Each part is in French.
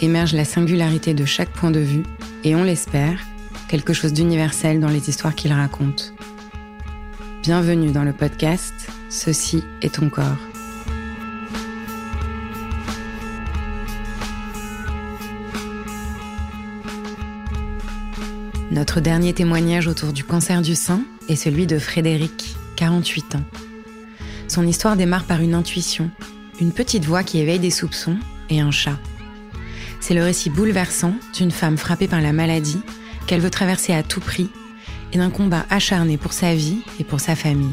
émerge la singularité de chaque point de vue et on l'espère, quelque chose d'universel dans les histoires qu'il raconte. Bienvenue dans le podcast Ceci est ton corps. Notre dernier témoignage autour du cancer du sein est celui de Frédéric, 48 ans. Son histoire démarre par une intuition, une petite voix qui éveille des soupçons et un chat. C'est le récit bouleversant d'une femme frappée par la maladie qu'elle veut traverser à tout prix et d'un combat acharné pour sa vie et pour sa famille.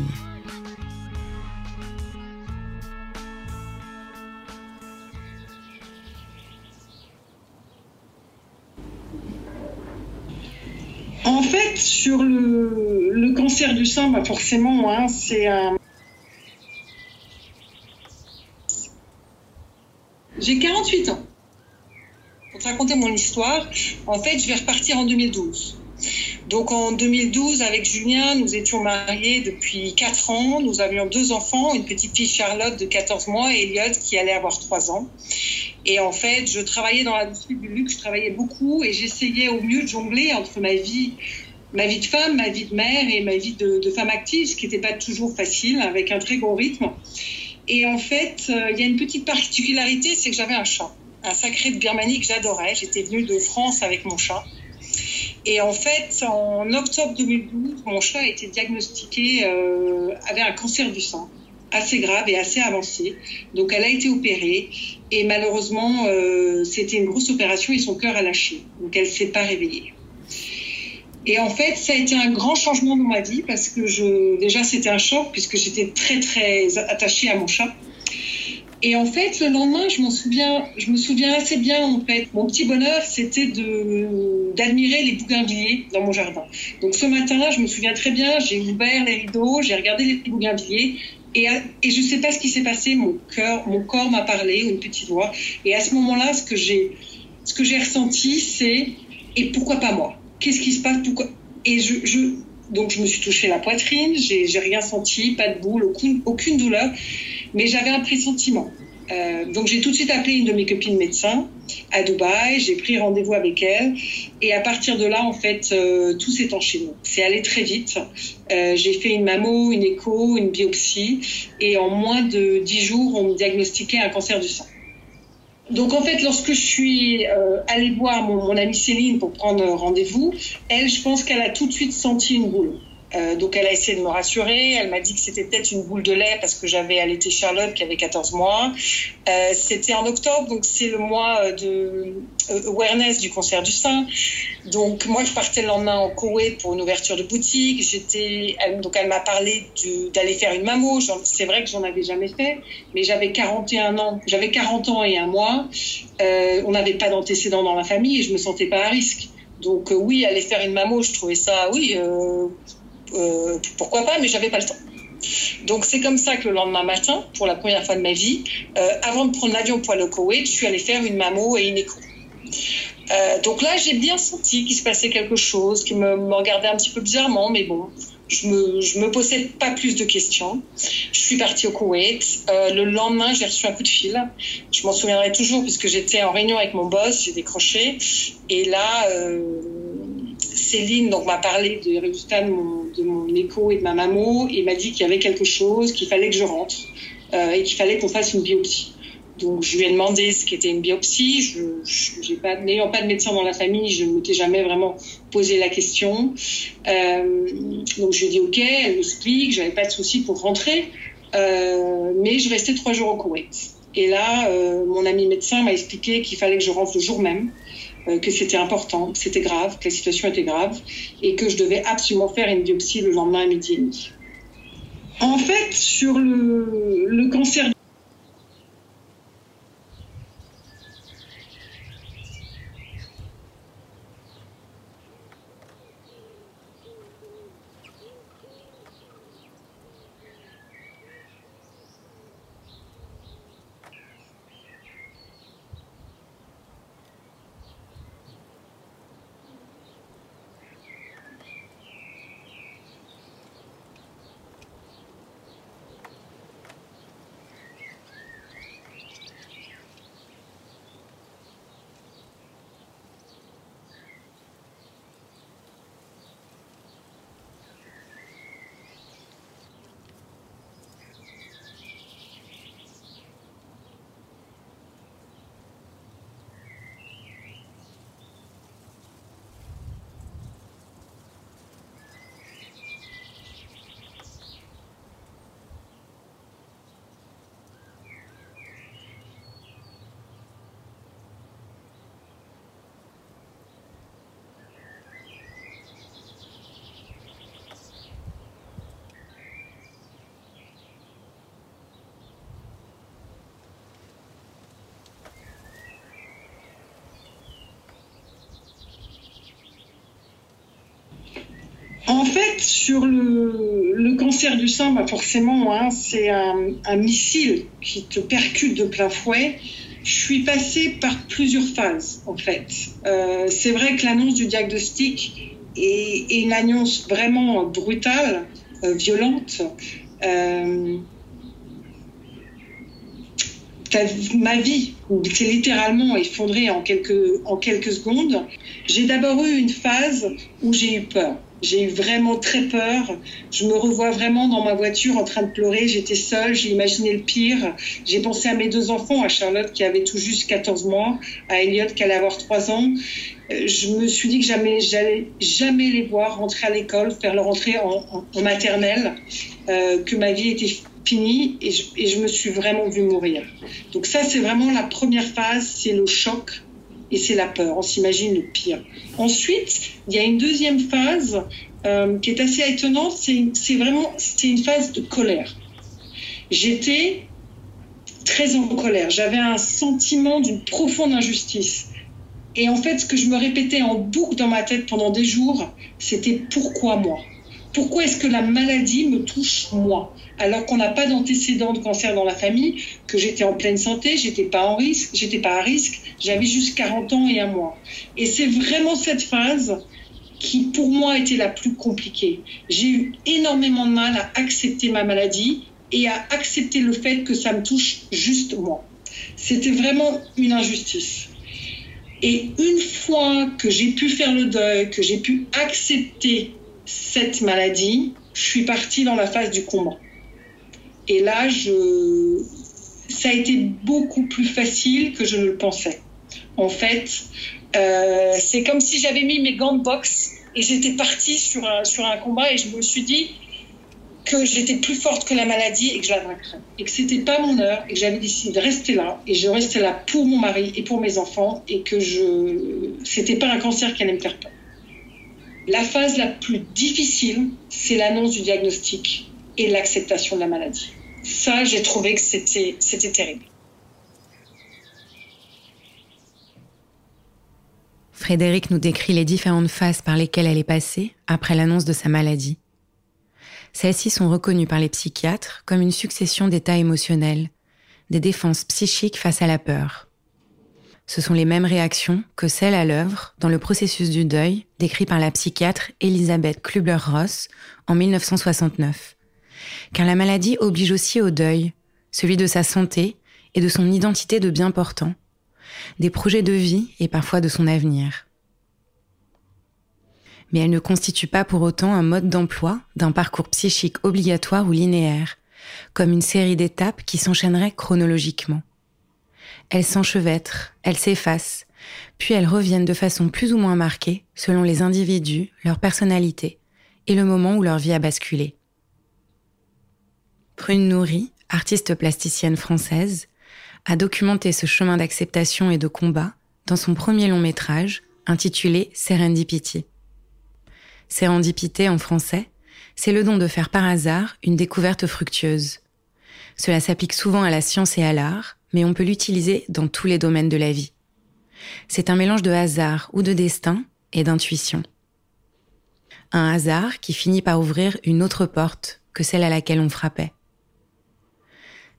En fait, sur le, cancer du sein, bah forcément, hein, c'est un. J'ai 48 ans raconter mon histoire, en fait, je vais repartir en 2012. Donc en 2012, avec Julien, nous étions mariés depuis 4 ans. Nous avions deux enfants, une petite fille Charlotte de 14 mois et Elliot qui allait avoir 3 ans. Et en fait, je travaillais dans l'industrie du luxe, je travaillais beaucoup et j'essayais au mieux de jongler entre ma vie, ma vie de femme, ma vie de mère et ma vie de, femme active, ce qui n'était pas toujours facile, avec un très gros rythme. Et en fait, euh, il y a une petite particularité, c'est que j'avais un chat un sacré de Birmanie que j'adorais. J'étais venue de France avec mon chat. Et en fait, en octobre 2012, mon chat a été diagnostiqué, euh, avait un cancer du sein assez grave et assez avancé. Donc elle a été opérée et malheureusement, euh, c'était une grosse opération et son cœur a lâché. Donc elle ne s'est pas réveillée. Et en fait, ça a été un grand changement dans ma vie parce que déjà c'était un choc puisque j'étais très très attachée à mon chat. Et en fait, le lendemain, je m'en souviens, je me souviens assez bien. Mon petit bonheur, c'était de d'admirer les bougainvilliers dans mon jardin. Donc ce matin-là, je me souviens très bien. J'ai ouvert les rideaux, j'ai regardé les bougainvilliers. Et, et je ne sais pas ce qui s'est passé. Mon cœur, mon corps m'a parlé, une petite voix. Et à ce moment-là, ce que j'ai, ce ressenti, c'est et pourquoi pas moi? Qu'est-ce qui se passe? Et je, donc je me suis touché la poitrine. J'ai, rien senti, pas de boule, aucune, aucune douleur mais j'avais un pressentiment. Euh, donc j'ai tout de suite appelé une de mes copines médecins à Dubaï, j'ai pris rendez-vous avec elle et à partir de là en fait euh, tout s'est enchaîné. C'est allé très vite. Euh, j'ai fait une mammo, une écho, une biopsie et en moins de dix jours on me diagnostiquait un cancer du sang. Donc en fait, lorsque je suis allée voir mon, mon amie Céline pour prendre rendez-vous, elle, je pense qu'elle a tout de suite senti une boule. Euh, donc elle a essayé de me rassurer. Elle m'a dit que c'était peut-être une boule de lait parce que j'avais allaité Charlotte qui avait 14 mois. Euh, c'était en octobre, donc c'est le mois euh, de awareness du cancer du sein. Donc moi je partais le lendemain en Koweït pour une ouverture de boutique. J'étais, donc elle m'a parlé d'aller faire une mammo. C'est vrai que j'en avais jamais fait, mais j'avais 41 ans. J'avais 40 ans et un mois. on n'avait pas d'antécédents dans la famille et je me sentais pas à risque. Donc oui, aller faire une mammo, je trouvais ça, oui, euh, pourquoi pas, mais j'avais pas le temps. Donc c'est comme ça que le lendemain matin, pour la première fois de ma vie, euh, avant de prendre l'avion pour aller au Koweït, je suis allée faire une mammo et une écho. Euh, donc là, j'ai bien senti qu'il se passait quelque chose, qui me, me, regardait un petit peu bizarrement, mais bon, je me, je me posais pas plus de questions. Je suis partie au Koweït. le lendemain, j'ai reçu un coup de fil. Je m'en souviendrai toujours puisque j'étais en réunion avec mon boss, j'ai décroché. Et là, Céline donc m'a parlé des résultats de mon, de mon, écho et de ma mammo et m'a dit qu'il y avait quelque chose, qu'il fallait que je rentre euh, et qu'il fallait qu'on fasse une biopsie. Donc je lui ai demandé ce qu'était une biopsie. Je, n'ayant pas de médecin dans la famille, je ne m'étais jamais vraiment posé la question. Euh, donc je lui ai dit ok, elle m'explique, j'avais pas de souci pour rentrer, euh, mais je restais trois jours au Koweït. Et là, mon ami médecin m'a expliqué qu'il fallait que je rentre le jour même que c'était important, que c'était grave, que la situation était grave et que je devais absolument faire une biopsie le lendemain à midi et demi. En fait, sur le, le cancer En fait, sur le, cancer du sein, bah forcément, hein, c'est un, missile qui te percute de plein fouet. Je suis passée par plusieurs phases, en fait. Euh, c'est vrai que l'annonce du diagnostic est, une annonce vraiment brutale, euh, violente. Euh, ma vie s'est littéralement effondrée en quelques, en quelques secondes. J'ai d'abord eu une phase où j'ai eu peur. J'ai eu vraiment très peur. Je me revois vraiment dans ma voiture en train de pleurer. J'étais seule, j'ai imaginé le pire. J'ai pensé à mes deux enfants, à Charlotte qui avait tout juste 14 mois, à Elliot qui allait avoir 3 ans. Euh, je me suis dit que jamais, j'allais jamais les voir rentrer à l'école, faire leur entrée en, maternelle, euh, que ma vie était finie et je, et je me suis vraiment vue mourir. Donc ça, c'est vraiment la première phase, c'est le choc et c'est la peur. On s'imagine le pire. Ensuite, il y a une deuxième phase euh, qui est assez étonnante. C'est vraiment c'est une phase de colère. J'étais très en colère. J'avais un sentiment d'une profonde injustice. Et en fait, ce que je me répétais en boucle dans ma tête pendant des jours, c'était pourquoi moi? Pourquoi est-ce que la maladie me touche moi alors qu'on n'a pas d'antécédent de cancer dans la famille, que j'étais en pleine santé, j'étais pas en risque, j'étais pas à risque, j'avais juste 40 ans et un mois. Et c'est vraiment cette phase qui pour moi était la plus compliquée. J'ai eu énormément de mal à accepter ma maladie et à accepter le fait que ça me touche juste moi. C'était vraiment une injustice. Et une fois que j'ai pu faire le deuil, que j'ai pu accepter cette maladie, je suis partie dans la phase du combat. Et là, je... ça a été beaucoup plus facile que je ne le pensais. En fait, euh, c'est comme si j'avais mis mes gants de boxe et j'étais partie sur un, sur un combat et je me suis dit que j'étais plus forte que la maladie et que je la vaincrais. Et que c'était pas mon heure et que j'avais décidé de rester là et je restais là pour mon mari et pour mes enfants et que je c'était pas un cancer qui allait me faire peur. La phase la plus difficile, c'est l'annonce du diagnostic et l'acceptation de la maladie. Ça, j'ai trouvé que c'était, c'était terrible. Frédéric nous décrit les différentes phases par lesquelles elle est passée après l'annonce de sa maladie. Celles-ci sont reconnues par les psychiatres comme une succession d'états émotionnels, des défenses psychiques face à la peur. Ce sont les mêmes réactions que celles à l'œuvre dans le processus du deuil décrit par la psychiatre Elisabeth Klubler-Ross en 1969. Car la maladie oblige aussi au deuil, celui de sa santé et de son identité de bien portant, des projets de vie et parfois de son avenir. Mais elle ne constitue pas pour autant un mode d'emploi d'un parcours psychique obligatoire ou linéaire, comme une série d'étapes qui s'enchaîneraient chronologiquement. Elles s'enchevêtrent, elles s'effacent, puis elles reviennent de façon plus ou moins marquée selon les individus, leur personnalité et le moment où leur vie a basculé. Prune Nourri, artiste plasticienne française, a documenté ce chemin d'acceptation et de combat dans son premier long métrage intitulé Serendipity. Serendipité en français, c'est le don de faire par hasard une découverte fructueuse. Cela s'applique souvent à la science et à l'art, mais on peut l'utiliser dans tous les domaines de la vie. C'est un mélange de hasard ou de destin et d'intuition. Un hasard qui finit par ouvrir une autre porte que celle à laquelle on frappait.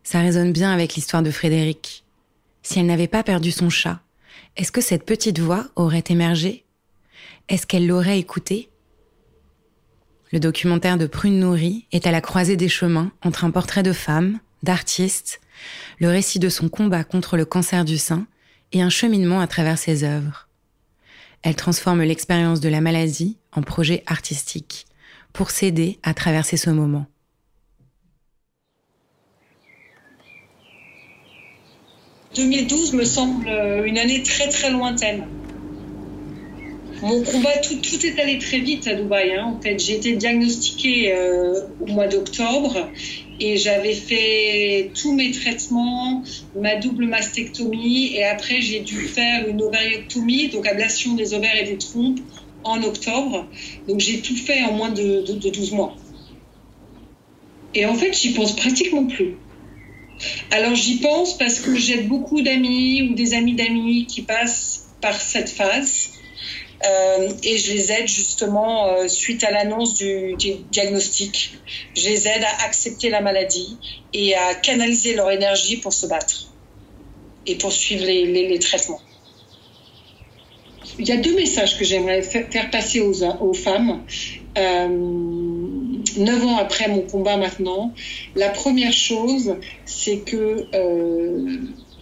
Ça résonne bien avec l'histoire de Frédéric. Si elle n'avait pas perdu son chat, est-ce que cette petite voix aurait émergé? Est-ce qu'elle l'aurait écouté Le documentaire de Prune Nourrie est à la croisée des chemins entre un portrait de femme, d'artiste, le récit de son combat contre le cancer du sein et un cheminement à travers ses œuvres. Elle transforme l'expérience de la maladie en projet artistique pour s'aider à traverser ce moment. 2012 me semble euh, une année très très lointaine. Mon combat, tout, tout est allé très vite à Dubaï. Hein. En fait, j'ai été diagnostiquée euh, au mois d'octobre et j'avais fait tous mes traitements, ma double mastectomie et après j'ai dû faire une ovariectomie, donc ablation des ovaires et des trompes en octobre. Donc j'ai tout fait en moins de, de, de 12 mois. Et en fait, j'y pense pratiquement plus. Alors j'y pense parce que j'ai beaucoup d'amis ou des amis d'amis qui passent par cette phase. Euh, et je les aide justement euh, suite à l'annonce du, diagnostic. Je les aide à accepter la maladie et à canaliser leur énergie pour se battre et pour suivre les, traitements. Il y a deux messages que j'aimerais faire passer aux, aux femmes. Euh, neuf ans après mon combat maintenant, la première chose, c'est que euh,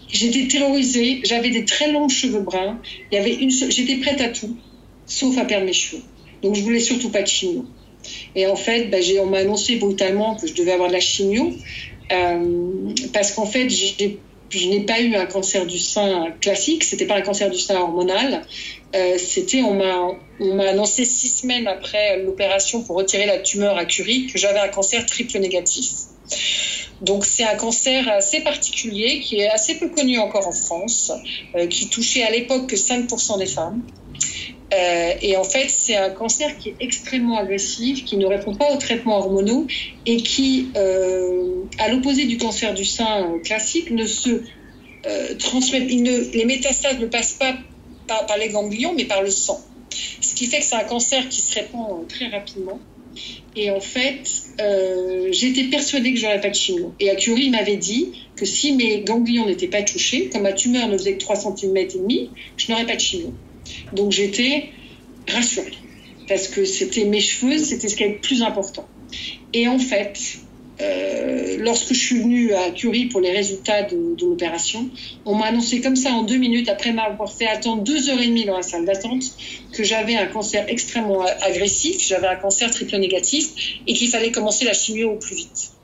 j'étais terrorisée, j'avais des très longs cheveux bruns, il j'étais prête à tout, sauf à perdre mes cheveux. Donc je voulais surtout pas de chimio. Et en fait, bah, on m'a annoncé brutalement que je devais avoir de la chimio, euh, parce qu'en fait, je n'ai pas eu un cancer du sein classique, c'était pas un cancer du sein hormonal, euh, c'était, on m'a, on m'a annoncé six semaines après l'opération pour retirer la tumeur à Curie que j'avais un cancer triple négatif. Donc c'est un cancer assez particulier qui est assez peu connu encore en France, euh, qui touchait à l'époque que 5% des femmes. Euh, et en fait, c'est un cancer qui est extrêmement agressif, qui ne répond pas aux traitements hormonaux et qui, à l'opposé du cancer du sein classique, ne se transmet. Ne, les métastases ne passent pas par les ganglions, mais par le sang. Ce qui fait que c'est un cancer qui se répand euh, très rapidement. Et en fait, euh, j'étais persuadée que j'aurais pas de chimio. Et à Curie, il m'avait dit que si mes ganglions n'étaient pas touchés, comme ma tumeur ne faisait que 3 cm et demi, je n'aurais pas de chimio. Donc j'étais rassurée. Parce que c'était mes cheveux, c'était ce qui est le plus important. Et en fait, euh, lorsque je suis venue à Curie pour les résultats de, l'opération, on m'a annoncé comme ça en deux minutes, après m'avoir fait attendre deux heures et demie dans la salle d'attente, que j'avais un cancer extrêmement agressif, j'avais un cancer triple négatif et qu'il fallait commencer la chimio au plus vite.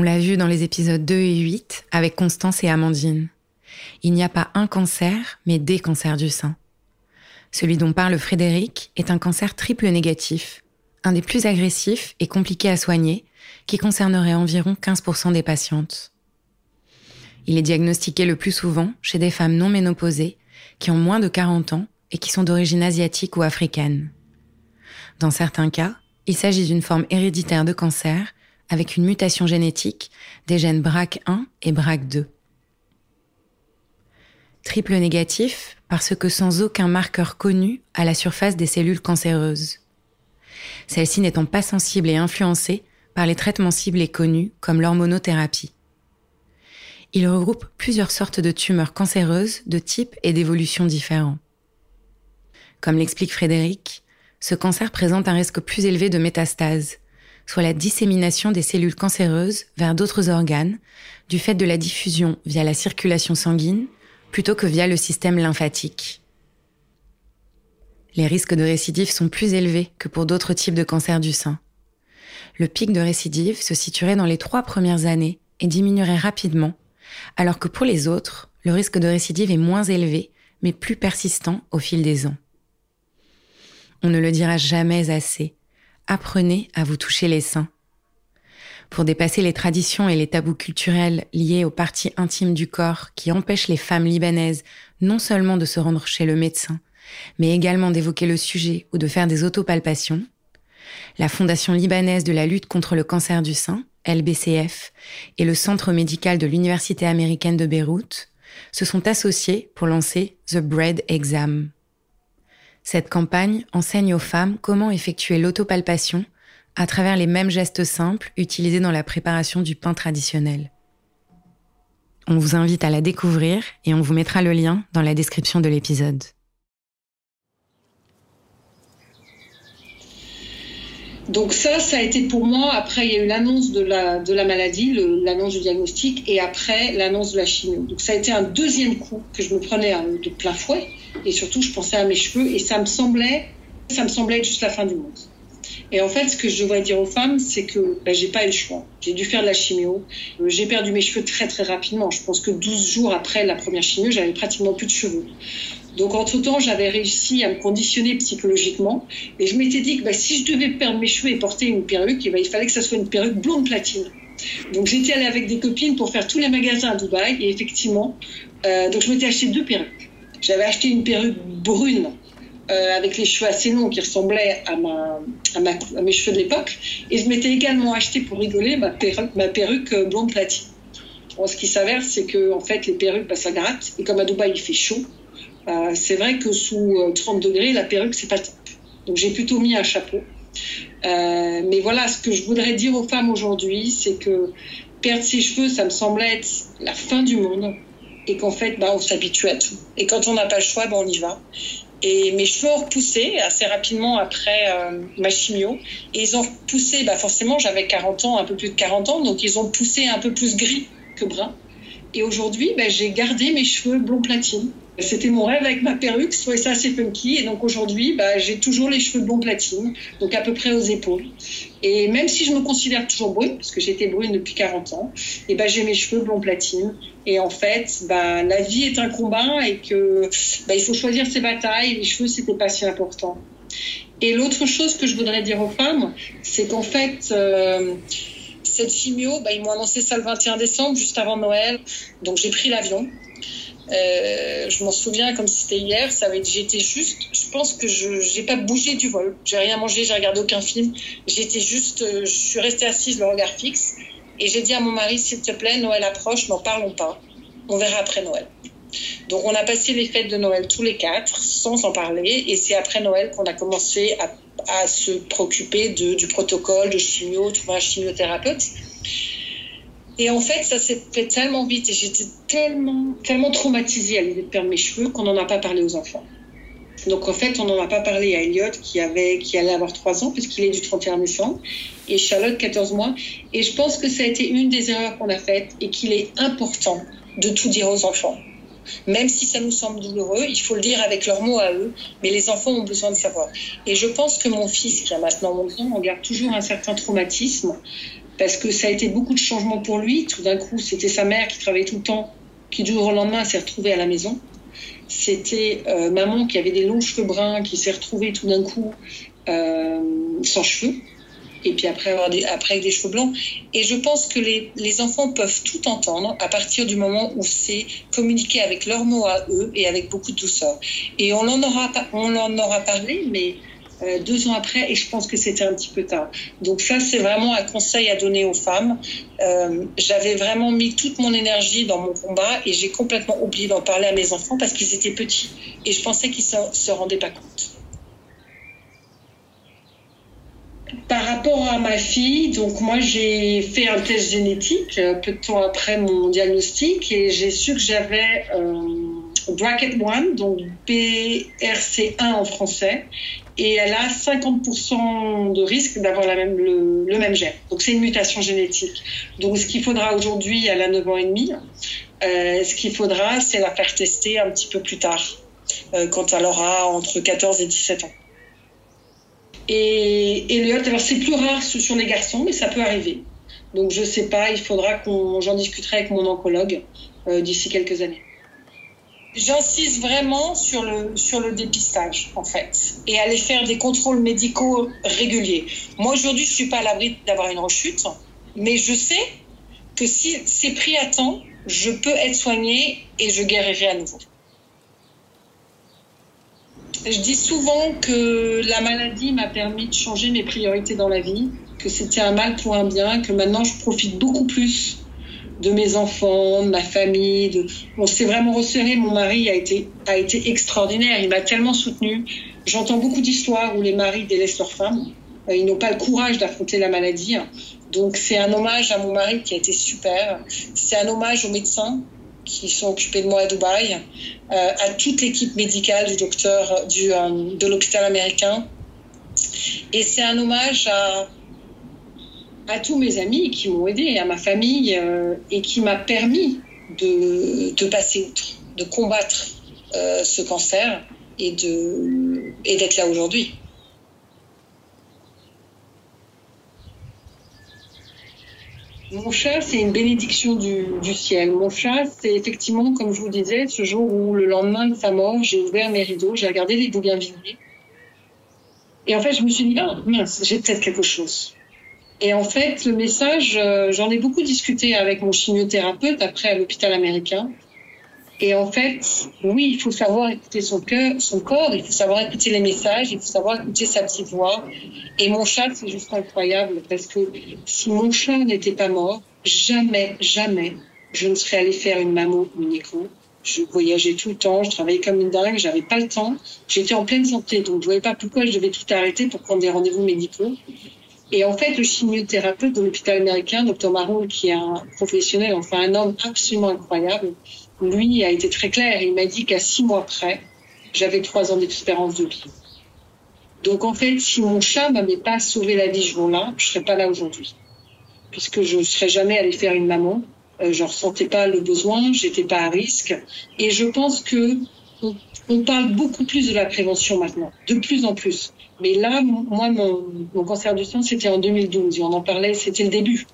On l'a vu dans les épisodes 2 et 8 avec Constance et Amandine. Il n'y a pas un cancer, mais des cancers du sein. Celui dont parle Frédéric est un cancer triple négatif, un des plus agressifs et compliqués à soigner, qui concernerait environ 15% des patientes. Il est diagnostiqué le plus souvent chez des femmes non ménopausées qui ont moins de 40 ans et qui sont d'origine asiatique ou africaine. Dans certains cas, il s'agit d'une forme héréditaire de cancer avec une mutation génétique des gènes BRAC1 et BRAC2. Triple négatif parce que sans aucun marqueur connu à la surface des cellules cancéreuses. Celles-ci n'étant pas sensibles et influencées par les traitements ciblés connus comme l'hormonothérapie. Il regroupe plusieurs sortes de tumeurs cancéreuses de type et d'évolution différents. Comme l'explique Frédéric, ce cancer présente un risque plus élevé de métastase, soit la dissémination des cellules cancéreuses vers d'autres organes, du fait de la diffusion via la circulation sanguine plutôt que via le système lymphatique. Les risques de récidive sont plus élevés que pour d'autres types de cancers du sein. Le pic de récidive se situerait dans les trois premières années et diminuerait rapidement, alors que pour les autres, le risque de récidive est moins élevé, mais plus persistant au fil des ans. On ne le dira jamais assez. Apprenez à vous toucher les seins pour dépasser les traditions et les tabous culturels liés aux parties intimes du corps qui empêchent les femmes libanaises non seulement de se rendre chez le médecin, mais également d'évoquer le sujet ou de faire des autopalpations, la Fondation libanaise de la lutte contre le cancer du sein, LBCF, et le Centre médical de l'Université américaine de Beyrouth se sont associés pour lancer The Bread Exam. Cette campagne enseigne aux femmes comment effectuer l'autopalpation à travers les mêmes gestes simples utilisés dans la préparation du pain traditionnel. On vous invite à la découvrir et on vous mettra le lien dans la description de l'épisode. Donc ça, ça a été pour moi, après il y a eu l'annonce de la, de la maladie, l'annonce du diagnostic, et après l'annonce de la chimio. Donc ça a été un deuxième coup que je me prenais de plein fouet, et surtout je pensais à mes cheveux, et ça me semblait, ça me semblait être juste la fin du monde. Et en fait, ce que je devrais dire aux femmes, c'est que ben, j'ai pas eu le choix. J'ai dû faire de la chimio. Euh, j'ai perdu mes cheveux très très rapidement. Je pense que 12 jours après la première chimio, j'avais pratiquement plus de cheveux. Donc entre-temps, j'avais réussi à me conditionner psychologiquement. Et je m'étais dit que ben, si je devais perdre mes cheveux et porter une perruque, eh ben, il fallait que ça soit une perruque blonde platine. Donc j'étais allée avec des copines pour faire tous les magasins à Dubaï. Et effectivement, euh, donc je m'étais acheté deux perruques. J'avais acheté une perruque brune euh, avec les cheveux assez longs qui ressemblaient à, mes cheveux de l'époque. Et je m'étais également acheté pour rigoler ma perruque, euh, blonde platine. ce qui s'avère, c'est que en fait, les perruques, ça gratte. Et comme à Dubaï, il fait chaud, euh, c'est vrai que sous 30 degrés, la perruque, c'est pas top. Donc j'ai plutôt mis un chapeau. mais voilà, ce que je voudrais dire aux femmes aujourd'hui, c'est que perdre ses cheveux, ça me semble être la fin du monde et qu'en fait, bah, on s'habitue à tout. Et quand on n'a pas le choix, bah, on y va. Et mes cheveux ont repoussé assez rapidement après euh, ma chimio. Et ils ont poussé, bah forcément, j'avais 40 ans, un peu plus de 40 ans, donc ils ont poussé un peu plus gris que brun. Et aujourd'hui, bah, j'ai gardé mes cheveux blond platine. C'était mon rêve avec ma perruque, je ça assez funky. Et donc aujourd'hui, bah, j'ai toujours les cheveux blond platine, donc à peu près aux épaules. Et même si je me considère toujours brune, parce que j'étais brune depuis 40 ans, et bah, j'ai mes cheveux blond platine. Et en fait, bah, la vie est un combat et que bah, il faut choisir ses batailles. Les cheveux, c'était pas si important. Et l'autre chose que je voudrais dire aux femmes, c'est qu'en fait, euh, cette chimio, bah, ils m'ont annoncé ça le 21 décembre, juste avant Noël. Donc j'ai pris l'avion. Euh, je m'en souviens comme si c'était hier. Ça avait, j'étais juste. Je pense que je n'ai pas bougé du vol. J'ai rien mangé, j'ai regardé aucun film. J'étais juste. Euh, je suis restée assise, le regard fixe. Et j'ai dit à mon mari, s'il te plaît, Noël approche, n'en parlons pas. On verra après Noël. Donc on a passé les fêtes de Noël tous les quatre sans en parler. Et c'est après Noël qu'on a commencé à, à se préoccuper de, du protocole, de chimio, trouver un chimiothérapeute. Et en fait, ça s'est fait tellement vite et j'étais tellement, tellement traumatisée à l'idée de perdre mes cheveux qu'on n'en a pas parlé aux enfants. Donc en fait, on n'en a pas parlé à Elliot qui, avait, qui allait avoir 3 ans puisqu'il est du 31 décembre et Charlotte 14 mois. Et je pense que ça a été une des erreurs qu'on a faites et qu'il est important de tout dire aux enfants. Même si ça nous semble douloureux, il faut le dire avec leurs mots à eux, mais les enfants ont besoin de savoir. Et je pense que mon fils, qui a maintenant 11 ans, on garde toujours un certain traumatisme parce que ça a été beaucoup de changements pour lui. Tout d'un coup, c'était sa mère qui travaillait tout le temps, qui du jour au lendemain s'est retrouvée à la maison. C'était euh, maman qui avait des longs cheveux bruns, qui s'est retrouvée tout d'un coup euh, sans cheveux, et puis après avoir des, après avec des cheveux blancs. Et je pense que les, les, enfants peuvent tout entendre à partir du moment où c'est communiqué avec leurs mots à eux et avec beaucoup de douceur. Et on en aura, on en aura parlé, mais euh, deux ans après, et je pense que c'était un petit peu tard. Donc ça, c'est vraiment un conseil à donner aux femmes. Euh, J'avais vraiment mis toute mon énergie dans mon combat et j'ai complètement oublié d'en parler à mes enfants parce qu'ils étaient petits et je pensais qu'ils ne se, rendaient pas compte. Par rapport à ma fille, donc moi j'ai fait un test génétique euh, peu de temps après mon diagnostic et j'ai su que j'avais euh, bracket 1, donc BRC1 en français, et elle a 50% de risque d'avoir le, même gène. Donc c'est une mutation génétique. Donc ce qu'il faudra aujourd'hui, elle a 9 ans et demi, euh, ce qu'il faudra, c'est la faire tester un petit peu plus tard, euh, quand elle aura entre 14 et 17 ans. Et Elliot, alors c'est plus rare sur les garçons, mais ça peut arriver. Donc je sais pas, il faudra qu'on, j'en discuterai avec mon oncologue euh, d'ici quelques années. J'insiste vraiment sur le, sur le dépistage, en fait, et aller faire des contrôles médicaux réguliers. Moi, aujourd'hui, je ne suis pas à l'abri d'avoir une rechute, mais je sais que si c'est pris à temps, je peux être soignée et je guérirai à nouveau. Je dis souvent que la maladie m'a permis de changer mes priorités dans la vie, que c'était un mal pour un bien, que maintenant je profite beaucoup plus de mes enfants, de ma famille. De... On s'est vraiment resserré. Mon mari a été, a été extraordinaire. Il m'a tellement soutenu. J'entends beaucoup d'histoires où les maris délaissent leurs femmes. Euh, ils n'ont pas le courage d'affronter la maladie. Donc c'est un hommage à mon mari qui a été super. C'est un hommage aux médecins qui sont occupés de moi à Dubaï, euh, à toute l'équipe médicale du docteur du, euh, de l'hôpital américain. Et c'est un hommage à, à tous mes amis qui m'ont aidé, à ma famille euh, et qui m'a permis de, passer outre, de combattre euh, ce cancer et d'être là aujourd'hui. Mon chat, c'est une bénédiction du, du, ciel. Mon chat, c'est effectivement, comme je vous disais, ce jour où le lendemain de sa mort, j'ai ouvert mes rideaux, j'ai regardé les bougainvilliers. Et en fait, je me suis dit, ah, mince, j'ai peut-être quelque chose. Et en fait, le message, euh, j'en ai beaucoup discuté avec mon chimiothérapeute après à l'hôpital américain. Et en fait, oui, il faut savoir écouter son cœur, son corps, il faut savoir écouter les messages, il faut savoir écouter sa petite voix. Et mon chat, c'est juste incroyable parce que si mon chat n'était pas mort, jamais, jamais, je ne serais allée faire une mammo ou une écho. Je voyageais tout le temps, je travaillais comme une dingue, j'avais pas le temps. J'étais en pleine santé, donc je voyais pas pourquoi je devais tout arrêter pour prendre des rendez-vous médicaux. Et en fait, le chimiothérapeute de l'hôpital américain, Dr Maroon, qui est un professionnel, enfin un homme absolument incroyable, lui a été très clair. Il m'a dit qu'à six mois près, j'avais trois ans d'espérance de vie. Donc en fait, si mon chat m'avait pas sauvé la vie ce jour-là, je serais pas là aujourd'hui, puisque je serais jamais allée faire une maman. Euh, je ressentais pas le besoin, j'étais pas à risque. Et je pense que on, parle beaucoup plus de la prévention maintenant, de plus en plus. Mais là, moi, mon, cancer du sang, c'était en 2012. Et on en parlait, c'était le début.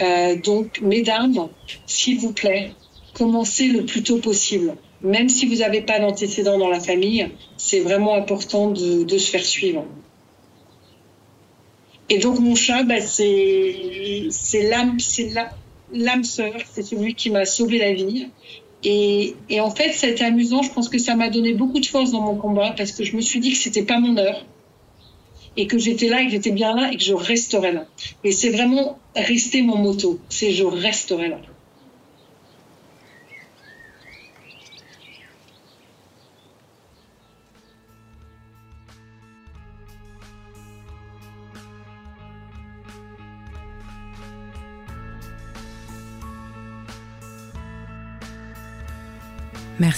Euh, donc, mesdames, s'il vous plaît, commencez le plus tôt possible. Même si vous n'avez pas d'antécédents dans la famille, c'est vraiment important de, se faire suivre. Et donc, mon chat, bah, c'est l'âme sœur, c'est celui qui m'a sauvé la vie. Et, et, en fait, ça a été amusant. Je pense que ça m'a donné beaucoup de force dans mon combat parce que je me suis dit que c'était pas mon heure et que j'étais là et que j'étais bien là et que je resterai là. Et c'est vraiment rester mon moto, c'est je resterai là.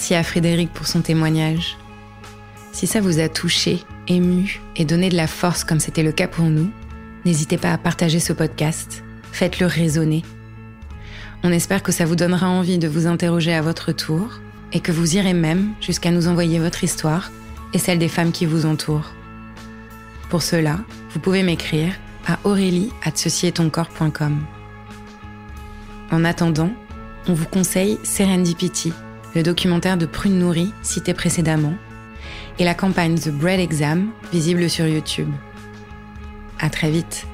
Merci à Frédéric pour son témoignage. Si ça vous a touché, ému et donné de la force comme c'était le cas pour nous, n'hésitez pas à partager ce podcast. Faites-le résonner. On espère que ça vous donnera envie de vous interroger à votre tour et que vous irez même jusqu'à nous envoyer votre histoire et celle des femmes qui vous entourent. Pour cela, vous pouvez m'écrire à aurélie En attendant, on vous conseille Serendipity, le documentaire de Prune Nourrie cité précédemment, et la campagne The Bread Exam, visible sur YouTube. À très vite!